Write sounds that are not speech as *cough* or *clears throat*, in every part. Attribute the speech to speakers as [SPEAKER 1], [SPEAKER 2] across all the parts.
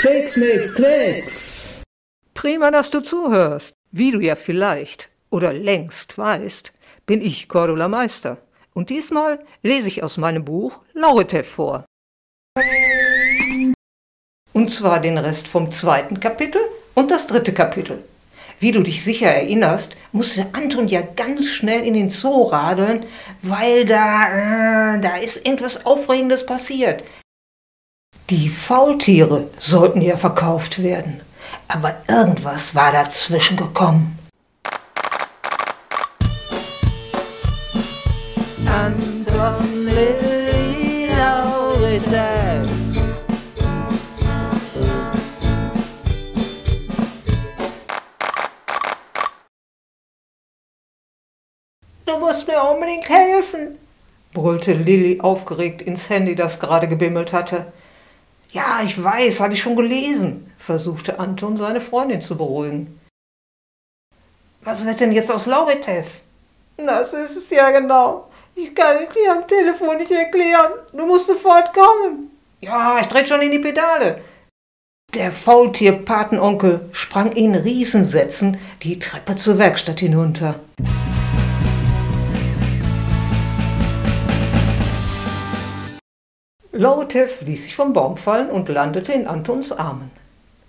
[SPEAKER 1] Fakes makes Klecks.
[SPEAKER 2] Prima, dass du zuhörst. Wie du ja vielleicht oder längst weißt, bin ich Cordula Meister. Und diesmal lese ich aus meinem Buch Lauritev vor. Und zwar den Rest vom zweiten Kapitel und das dritte Kapitel. Wie du dich sicher erinnerst, musste Anton ja ganz schnell in den Zoo radeln, weil da, äh, da ist irgendwas Aufregendes passiert. Die Faultiere sollten ja verkauft werden, aber irgendwas war dazwischen gekommen. Anton Du musst mir unbedingt helfen, brüllte Lilly aufgeregt ins Handy, das gerade gebimmelt hatte. Ja, ich weiß, habe ich schon gelesen, versuchte Anton seine Freundin zu beruhigen. Was wird denn jetzt aus Lauritev? Das ist es ja genau. Ich kann es dir am Telefon nicht erklären. Du musst sofort kommen. Ja, ich dreh schon in die Pedale. Der Faultier-Patenonkel sprang in Riesensätzen die Treppe zur Werkstatt hinunter. Lautev ließ sich vom Baum fallen und landete in Antons Armen.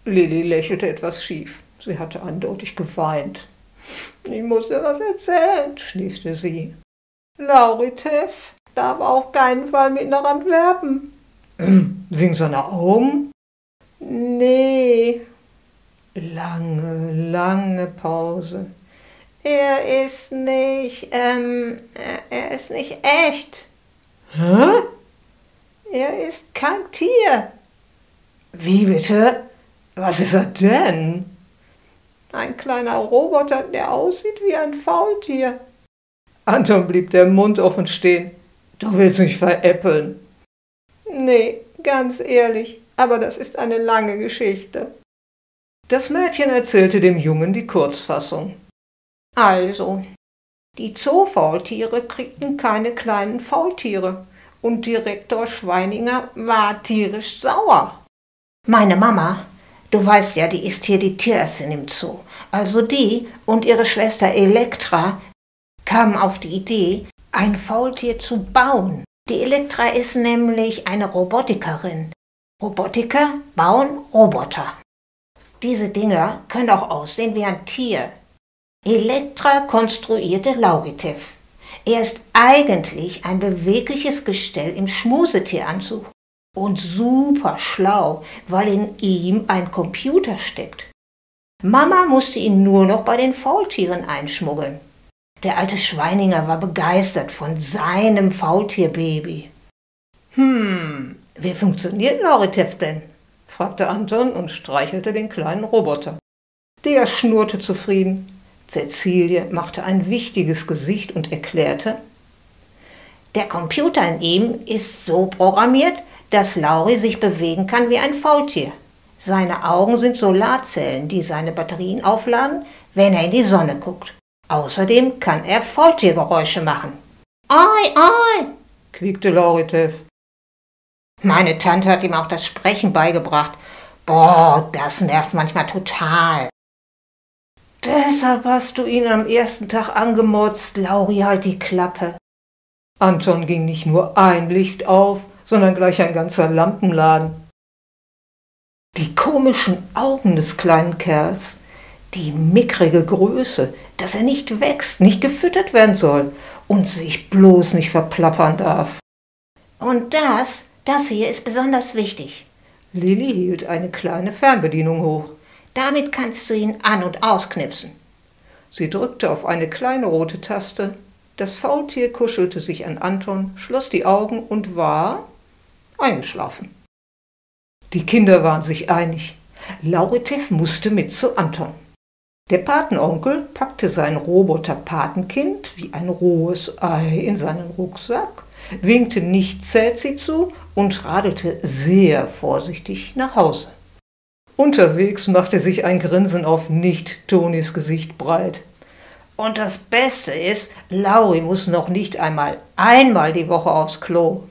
[SPEAKER 2] Lilly lächelte etwas schief. Sie hatte eindeutig geweint. Ich muss dir was erzählen, schließte sie. Lauritev darf auf keinen Fall mit nach Antwerpen. *clears throat* Wegen seiner Augen? Nee. Lange, lange Pause. Er ist nicht, ähm, er ist nicht echt. Hä? Er ist kein Tier. Wie bitte? Was ist er denn? Ein kleiner Roboter, der aussieht wie ein Faultier. Anton blieb der Mund offen stehen. Du willst mich veräppeln. Nee, ganz ehrlich, aber das ist eine lange Geschichte. Das Mädchen erzählte dem Jungen die Kurzfassung. Also, die Zoofaultiere kriegten keine kleinen Faultiere und Direktor Schweininger war tierisch sauer. Meine Mama, du weißt ja, die ist hier die Tierärztin im Zoo. Also die und ihre Schwester Elektra kamen auf die Idee, ein Faultier zu bauen. Die Elektra ist nämlich eine Robotikerin. Robotiker bauen Roboter. Diese Dinger können auch aussehen wie ein Tier. Elektra konstruierte Laugitev. Er ist eigentlich ein bewegliches Gestell im Schmusetieranzug und super schlau, weil in ihm ein Computer steckt. Mama musste ihn nur noch bei den Faultieren einschmuggeln. Der alte Schweininger war begeistert von seinem Faultierbaby. Hm, wie funktioniert Lauritev denn? fragte Anton und streichelte den kleinen Roboter. Der schnurrte zufrieden. Cäcilie machte ein wichtiges Gesicht und erklärte, der Computer in ihm ist so programmiert, dass Lauri sich bewegen kann wie ein Faultier. Seine Augen sind Solarzellen, die seine Batterien aufladen, wenn er in die Sonne guckt. Außerdem kann er Faultiergeräusche machen. Ei, ei, quiekte Lauritev. Meine Tante hat ihm auch das Sprechen beigebracht. Boah, das nervt manchmal total. Deshalb hast du ihn am ersten Tag angemotzt, Lauri, halt die Klappe. Anton ging nicht nur ein Licht auf, sondern gleich ein ganzer Lampenladen. Die komischen Augen des kleinen Kerls, die mickrige Größe, dass er nicht wächst, nicht gefüttert werden soll und sich bloß nicht verplappern darf. Und das, das hier ist besonders wichtig. Lilly hielt eine kleine Fernbedienung hoch. Damit kannst du ihn an- und ausknipsen. Sie drückte auf eine kleine rote Taste. Das Faultier kuschelte sich an Anton, schloss die Augen und war eingeschlafen. Die Kinder waren sich einig. Lauritev musste mit zu Anton. Der Patenonkel packte sein Roboter-Patenkind wie ein rohes Ei in seinen Rucksack, winkte nicht Cäzi zu und radelte sehr vorsichtig nach Hause. Unterwegs machte sich ein Grinsen auf Nicht-Tonis Gesicht breit. Und das Beste ist, Lauri muss noch nicht einmal einmal die Woche aufs Klo.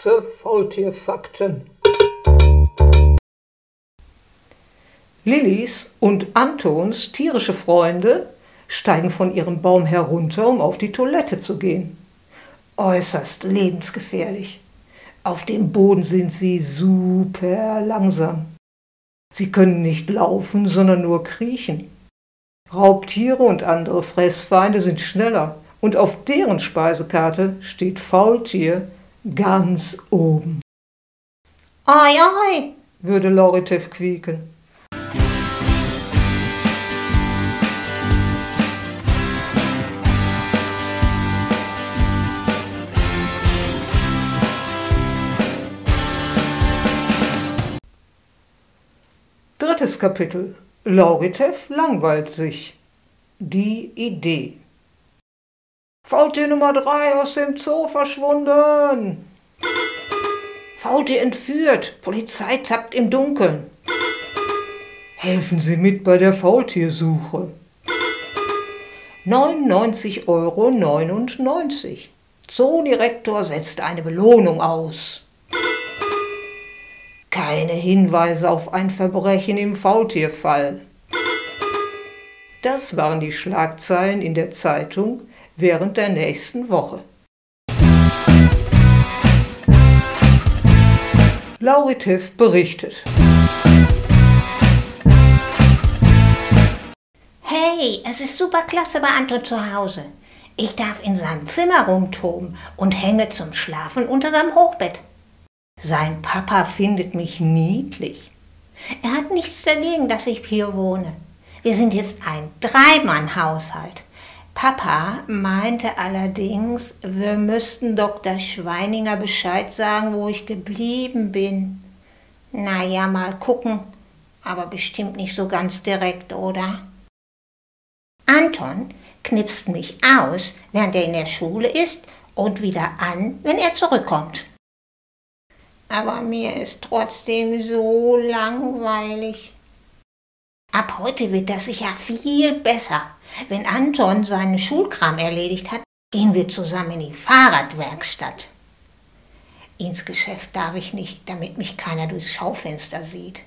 [SPEAKER 1] Hexe Faultierfakten.
[SPEAKER 2] Lillys und Antons tierische Freunde steigen von ihrem Baum herunter, um auf die Toilette zu gehen. Äußerst lebensgefährlich. Auf dem Boden sind sie super langsam. Sie können nicht laufen, sondern nur kriechen. Raubtiere und andere Fressfeinde sind schneller und auf deren Speisekarte steht Faultier ganz oben.
[SPEAKER 3] Oi, oi,
[SPEAKER 2] würde Lauritev quieken. Drittes Kapitel. Lauritev langweilt sich. Die Idee. Faultier Nummer drei aus dem Zoo verschwunden. Faultier entführt. Polizei tappt im Dunkeln. Helfen Sie mit bei der Faultiersuche. 99,99 Euro. Zoodirektor setzt eine Belohnung aus. Keine Hinweise auf ein Verbrechen im Faultierfall. Das waren die Schlagzeilen in der Zeitung während der nächsten Woche. Lauritev berichtet.
[SPEAKER 3] Hey, es ist super klasse bei Anton zu Hause. Ich darf in seinem Zimmer rumtoben und hänge zum Schlafen unter seinem Hochbett.
[SPEAKER 2] Sein Papa findet mich niedlich.
[SPEAKER 3] Er hat nichts dagegen, dass ich hier wohne. Wir sind jetzt ein Dreimann-Haushalt.
[SPEAKER 2] Papa meinte allerdings, wir müssten Dr. Schweininger Bescheid sagen, wo ich geblieben bin.
[SPEAKER 3] Na ja, mal gucken, aber bestimmt nicht so ganz direkt, oder? Anton knipst mich aus, während er in der Schule ist, und wieder an, wenn er zurückkommt.
[SPEAKER 2] Aber mir ist trotzdem so langweilig.
[SPEAKER 3] Ab heute wird das sicher viel besser. Wenn Anton seinen Schulkram erledigt hat, gehen wir zusammen in die Fahrradwerkstatt. Ins Geschäft darf ich nicht, damit mich keiner durchs Schaufenster sieht.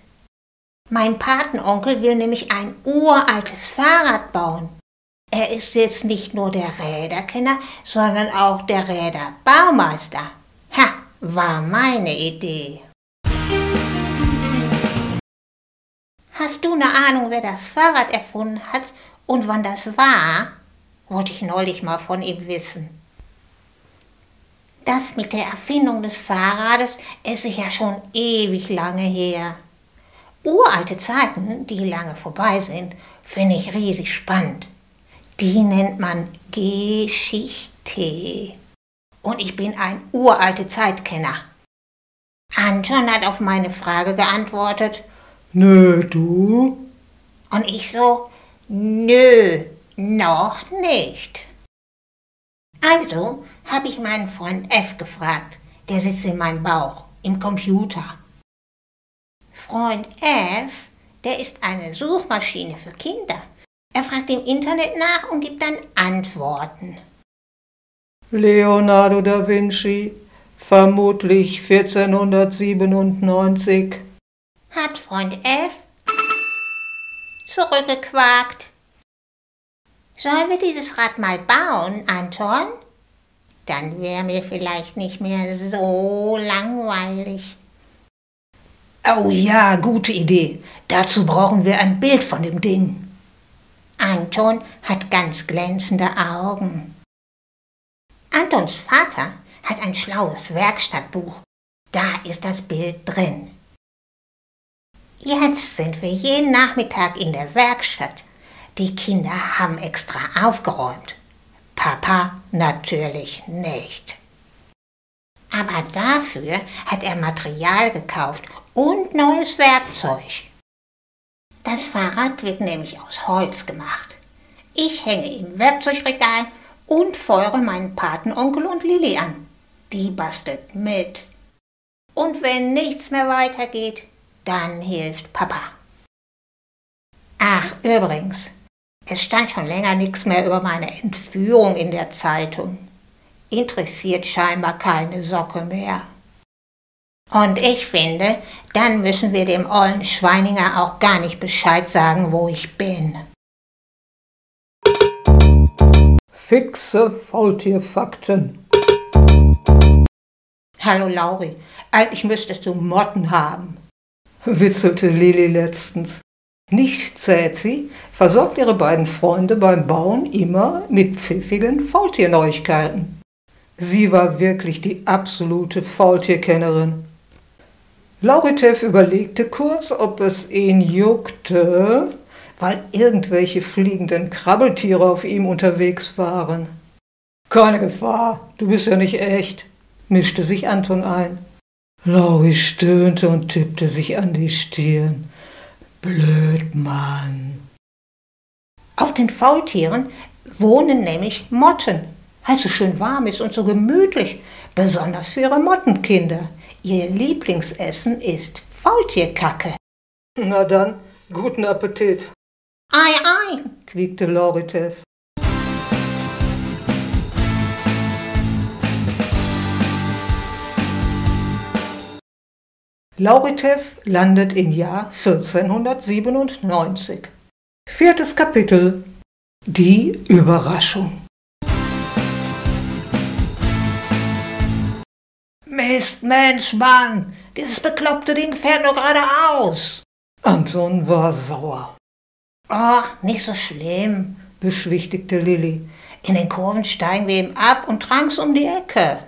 [SPEAKER 3] Mein Patenonkel will nämlich ein uraltes Fahrrad bauen. Er ist jetzt nicht nur der Räderkenner, sondern auch der Räderbaumeister. War meine Idee. Hast du eine Ahnung, wer das Fahrrad erfunden hat und wann das war? Wollte ich neulich mal von ihm wissen. Das mit der Erfindung des Fahrrades ist sicher schon ewig lange her. Uralte Zeiten, die lange vorbei sind, finde ich riesig spannend. Die nennt man Geschichte. Und ich bin ein uralte Zeitkenner. Anton hat auf meine Frage geantwortet.
[SPEAKER 2] Nö, du?
[SPEAKER 3] Und ich so, nö, noch nicht. Also habe ich meinen Freund F gefragt. Der sitzt in meinem Bauch, im Computer. Freund F, der ist eine Suchmaschine für Kinder. Er fragt im Internet nach und gibt dann Antworten.
[SPEAKER 2] Leonardo da Vinci, vermutlich 1497.
[SPEAKER 3] Hat Freund F zurückgequakt. Sollen wir dieses Rad mal bauen, Anton? Dann wäre mir vielleicht nicht mehr so langweilig.
[SPEAKER 2] Oh ja, gute Idee. Dazu brauchen wir ein Bild von dem Ding.
[SPEAKER 3] Anton hat ganz glänzende Augen. Antons Vater hat ein schlaues Werkstattbuch. Da ist das Bild drin. Jetzt sind wir jeden Nachmittag in der Werkstatt. Die Kinder haben extra aufgeräumt. Papa natürlich nicht. Aber dafür hat er Material gekauft und neues Werkzeug. Das Fahrrad wird nämlich aus Holz gemacht. Ich hänge im Werkzeugregal und feuere meinen Patenonkel und Lilly an. Die bastelt mit. Und wenn nichts mehr weitergeht, dann hilft Papa. Ach, übrigens, es stand schon länger nichts mehr über meine Entführung in der Zeitung. Interessiert scheinbar keine Socke mehr. Und ich finde, dann müssen wir dem ollen Schweininger auch gar nicht Bescheid sagen, wo ich bin.
[SPEAKER 2] Fixe Faultierfakten.
[SPEAKER 3] Hallo Lauri, eigentlich müsstest du Motten haben.
[SPEAKER 2] Witzelte Lili letztens. Nicht zäht sie, versorgt ihre beiden Freunde beim Bauen immer mit pfiffigen Faultierneuigkeiten. Sie war wirklich die absolute Faultierkennerin. Lauritev überlegte kurz, ob es ihn juckte, weil irgendwelche fliegenden Krabbeltiere auf ihm unterwegs waren. Keine Gefahr, du bist ja nicht echt, mischte sich Anton ein. Lauri stöhnte und tippte sich an die Stirn. Blöd, Mann.
[SPEAKER 3] Auf den Faultieren wohnen nämlich Motten, weil es so schön warm ist und so gemütlich, besonders für ihre Mottenkinder. Ihr Lieblingsessen ist Faultierkacke.
[SPEAKER 2] Na dann, guten Appetit.
[SPEAKER 3] Ei, ei,
[SPEAKER 2] quiekte Loritev. Lauritev landet im Jahr 1497. Viertes Kapitel Die Überraschung.
[SPEAKER 3] Mist, Mensch, Mann, dieses bekloppte Ding fährt nur geradeaus.
[SPEAKER 2] Anton war sauer.
[SPEAKER 3] Ach, nicht so schlimm, beschwichtigte Lilly. In den Kurven steigen wir ihm ab und tranks um die Ecke.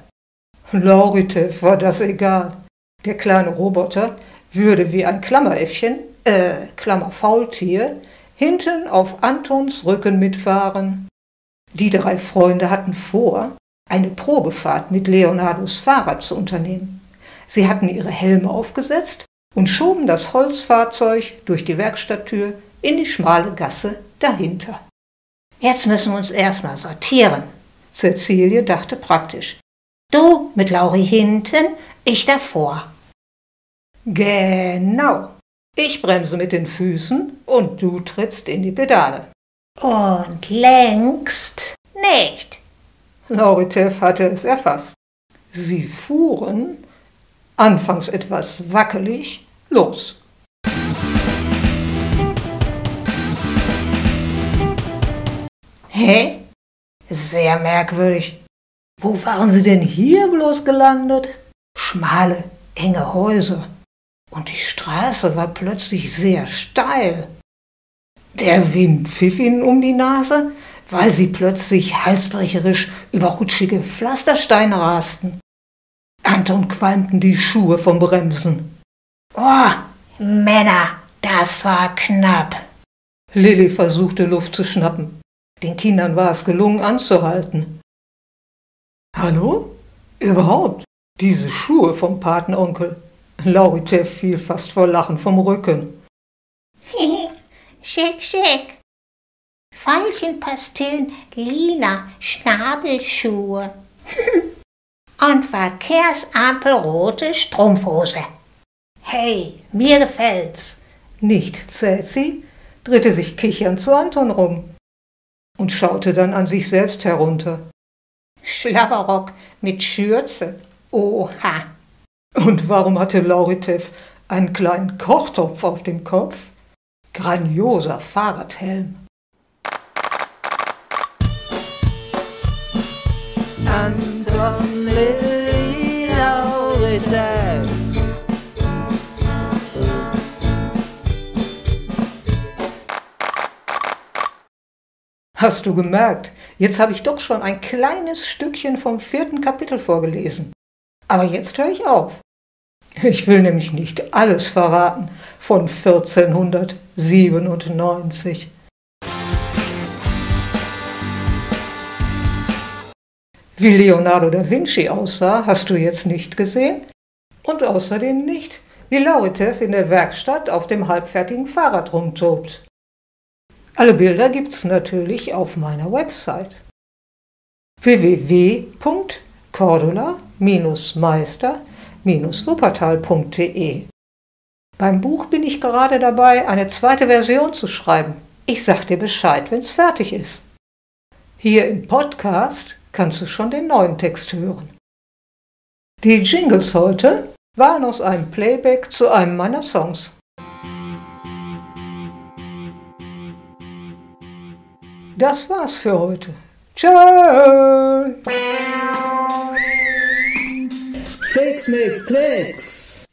[SPEAKER 2] Lauritev war das egal. Der kleine Roboter würde wie ein Klammeräffchen, äh, Klammerfaultier, hinten auf Antons Rücken mitfahren. Die drei Freunde hatten vor, eine Probefahrt mit Leonardos Fahrrad zu unternehmen. Sie hatten ihre Helme aufgesetzt und schoben das Holzfahrzeug durch die Werkstatttür in die schmale Gasse dahinter.
[SPEAKER 3] Jetzt müssen wir uns erstmal sortieren.
[SPEAKER 2] Cecilie dachte praktisch.
[SPEAKER 3] Du mit Lauri hinten, ich davor.
[SPEAKER 2] Genau. Ich bremse mit den Füßen und du trittst in die Pedale.
[SPEAKER 3] Und längst nicht.
[SPEAKER 2] Lauritev hatte es erfasst. Sie fuhren, anfangs etwas wackelig, los.
[SPEAKER 3] Hä? Sehr merkwürdig. Wo waren Sie denn hier bloß gelandet? Schmale, enge Häuser und die Straße war plötzlich sehr steil. Der Wind pfiff ihnen um die Nase, weil sie plötzlich halsbrecherisch über rutschige Pflastersteine rasten. Anton qualmten die Schuhe vom Bremsen. Oh, Männer, das war knapp.
[SPEAKER 2] Lilly versuchte Luft zu schnappen. Den Kindern war es gelungen anzuhalten. Hallo? Überhaupt? Diese Schuhe vom Patenonkel. Laurite fiel fast vor Lachen vom Rücken. *laughs*
[SPEAKER 3] schick, schick. Veilchenpastillen, lila Schnabelschuhe. *laughs* Und verkehrsampelrote Strumpfhose. Hey, mir gefällt's.
[SPEAKER 2] Nicht Cäci drehte sich kichernd zu Anton rum und schaute dann an sich selbst herunter.
[SPEAKER 3] Schlabberrock mit Schürze. Oha.
[SPEAKER 2] Und warum hatte Lauritev einen kleinen Kochtopf auf dem Kopf? Grandioser Fahrradhelm.
[SPEAKER 4] Anton Lilly Lauritev.
[SPEAKER 2] Hast du gemerkt, jetzt habe ich doch schon ein kleines Stückchen vom vierten Kapitel vorgelesen. Aber jetzt höre ich auf. Ich will nämlich nicht alles verraten von 1497. Wie Leonardo da Vinci aussah, hast du jetzt nicht gesehen? Und außerdem nicht, wie Lauritev in der Werkstatt auf dem halbfertigen Fahrrad rumtobt. Alle Bilder gibt's natürlich auf meiner Website www.cordula-meister- wuppertal.de. Beim Buch bin ich gerade dabei, eine zweite Version zu schreiben. Ich sag dir Bescheid, wenn's fertig ist. Hier im Podcast kannst du schon den neuen Text hören. Die Jingles heute waren aus einem Playback zu einem meiner Songs. Das war's für heute. Tschö!
[SPEAKER 5] Fix makes clicks.